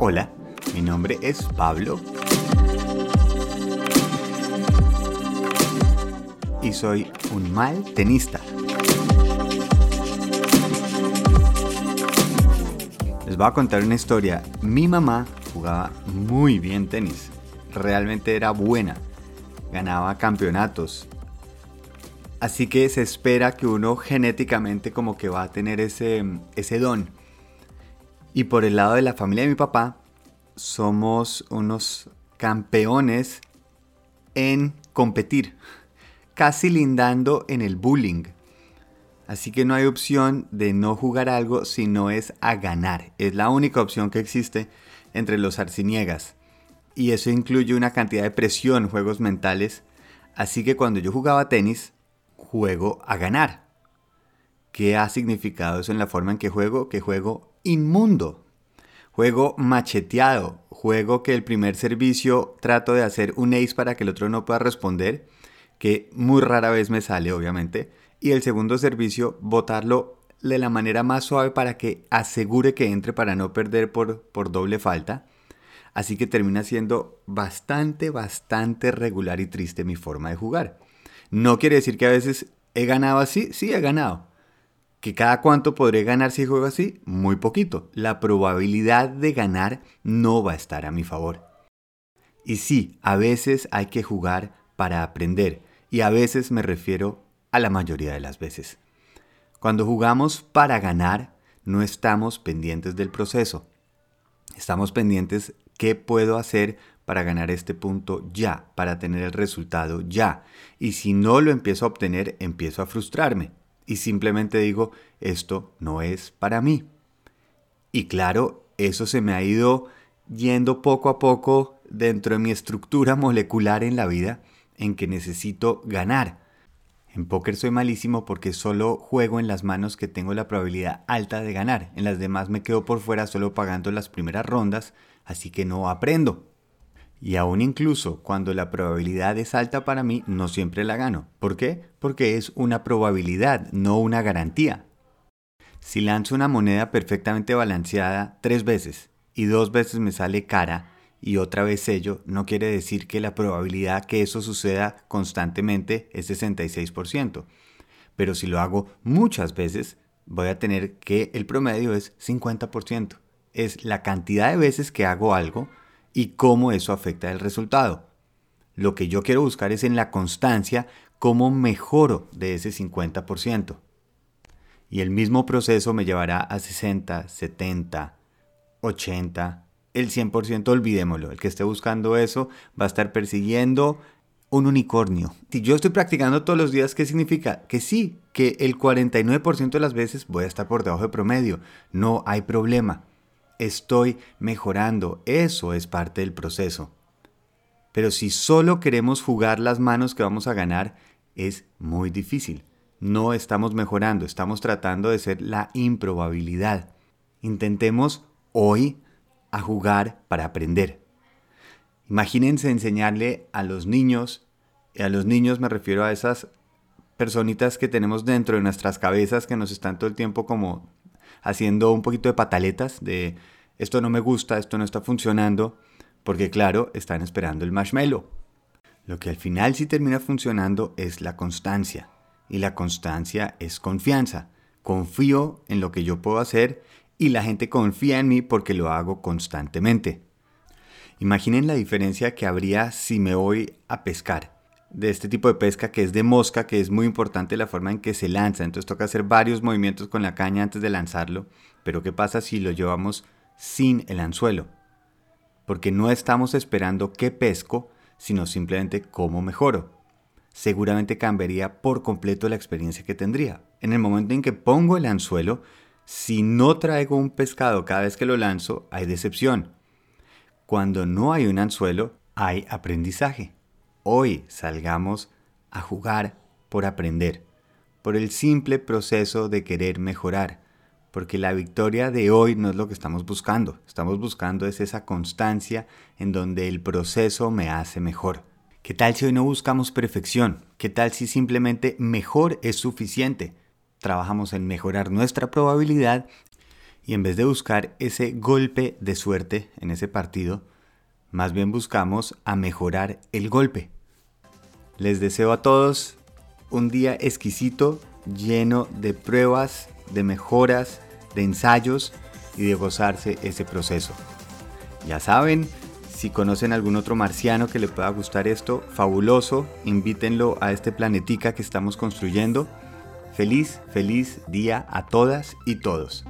Hola, mi nombre es Pablo y soy un mal tenista. Les voy a contar una historia. Mi mamá jugaba muy bien tenis. Realmente era buena. Ganaba campeonatos. Así que se espera que uno genéticamente como que va a tener ese, ese don. Y por el lado de la familia de mi papá, somos unos campeones en competir, casi lindando en el bullying. Así que no hay opción de no jugar algo si no es a ganar. Es la única opción que existe entre los arciniegas. Y eso incluye una cantidad de presión, juegos mentales. Así que cuando yo jugaba tenis, juego a ganar. ¿Qué ha significado eso en la forma en que juego? Que juego inmundo. Juego macheteado. Juego que el primer servicio trato de hacer un ace para que el otro no pueda responder, que muy rara vez me sale, obviamente. Y el segundo servicio, botarlo de la manera más suave para que asegure que entre para no perder por, por doble falta. Así que termina siendo bastante, bastante regular y triste mi forma de jugar. No quiere decir que a veces he ganado así, sí he ganado. ¿Que cada cuánto podré ganar si juego así? Muy poquito. La probabilidad de ganar no va a estar a mi favor. Y sí, a veces hay que jugar para aprender. Y a veces me refiero a la mayoría de las veces. Cuando jugamos para ganar, no estamos pendientes del proceso. Estamos pendientes qué puedo hacer para ganar este punto ya, para tener el resultado ya. Y si no lo empiezo a obtener, empiezo a frustrarme y simplemente digo, esto no es para mí. Y claro, eso se me ha ido yendo poco a poco dentro de mi estructura molecular en la vida en que necesito ganar. En póker soy malísimo porque solo juego en las manos que tengo la probabilidad alta de ganar. En las demás me quedo por fuera solo pagando las primeras rondas, así que no aprendo. Y aún incluso cuando la probabilidad es alta para mí, no siempre la gano. ¿Por qué? Porque es una probabilidad, no una garantía. Si lanzo una moneda perfectamente balanceada tres veces y dos veces me sale cara y otra vez sello, no quiere decir que la probabilidad que eso suceda constantemente es 66%. Pero si lo hago muchas veces, voy a tener que el promedio es 50%. Es la cantidad de veces que hago algo y cómo eso afecta el resultado. Lo que yo quiero buscar es en la constancia cómo mejoro de ese 50%. Y el mismo proceso me llevará a 60, 70, 80, el 100% olvidémoslo. El que esté buscando eso va a estar persiguiendo un unicornio. Si yo estoy practicando todos los días, ¿qué significa? Que sí, que el 49% de las veces voy a estar por debajo de promedio. No hay problema estoy mejorando. Eso es parte del proceso. Pero si solo queremos jugar las manos que vamos a ganar, es muy difícil. No estamos mejorando, estamos tratando de ser la improbabilidad. Intentemos hoy a jugar para aprender. Imagínense enseñarle a los niños, y a los niños me refiero a esas personitas que tenemos dentro de nuestras cabezas que nos están todo el tiempo como haciendo un poquito de pataletas de esto no me gusta, esto no está funcionando, porque claro, están esperando el marshmallow. Lo que al final sí termina funcionando es la constancia. Y la constancia es confianza. Confío en lo que yo puedo hacer y la gente confía en mí porque lo hago constantemente. Imaginen la diferencia que habría si me voy a pescar de este tipo de pesca que es de mosca, que es muy importante la forma en que se lanza. Entonces toca hacer varios movimientos con la caña antes de lanzarlo. Pero ¿qué pasa si lo llevamos sin el anzuelo? Porque no estamos esperando qué pesco, sino simplemente cómo mejoro. Seguramente cambiaría por completo la experiencia que tendría. En el momento en que pongo el anzuelo, si no traigo un pescado cada vez que lo lanzo, hay decepción. Cuando no hay un anzuelo, hay aprendizaje hoy salgamos a jugar por aprender, por el simple proceso de querer mejorar, porque la victoria de hoy no es lo que estamos buscando, estamos buscando es esa constancia en donde el proceso me hace mejor. ¿Qué tal si hoy no buscamos perfección? ¿Qué tal si simplemente mejor es suficiente? Trabajamos en mejorar nuestra probabilidad Y en vez de buscar ese golpe de suerte en ese partido, más bien buscamos a mejorar el golpe. Les deseo a todos un día exquisito, lleno de pruebas, de mejoras, de ensayos y de gozarse ese proceso. Ya saben, si conocen algún otro marciano que le pueda gustar esto, fabuloso, invítenlo a este planetica que estamos construyendo. Feliz, feliz día a todas y todos.